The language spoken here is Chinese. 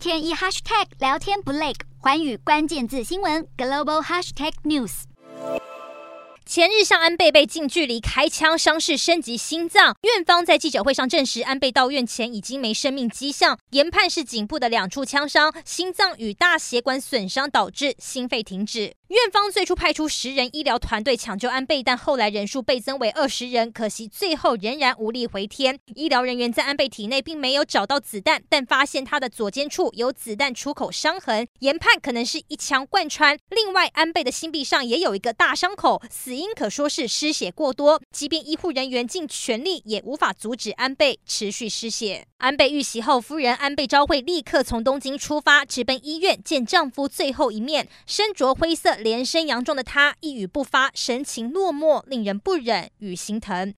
天一 hashtag 聊天不累，环宇关键字新闻 global hashtag news。前日向安倍被近距离开枪，伤势升级心脏。院方在记者会上证实，安倍到院前已经没生命迹象，研判是颈部的两处枪伤、心脏与大血管损伤导致心肺停止。院方最初派出十人医疗团队抢救安倍，但后来人数倍增为二十人，可惜最后仍然无力回天。医疗人员在安倍体内并没有找到子弹，但发现他的左肩处有子弹出口伤痕，研判可能是一枪贯穿。另外，安倍的心壁上也有一个大伤口，死因可说是失血过多。即便医护人员尽全力，也无法阻止安倍持续失血。安倍遇袭后，夫人安倍昭惠立刻从东京出发，直奔医院见丈夫最后一面。身着灰色。连身洋装的他一语不发，神情落寞，令人不忍与心疼。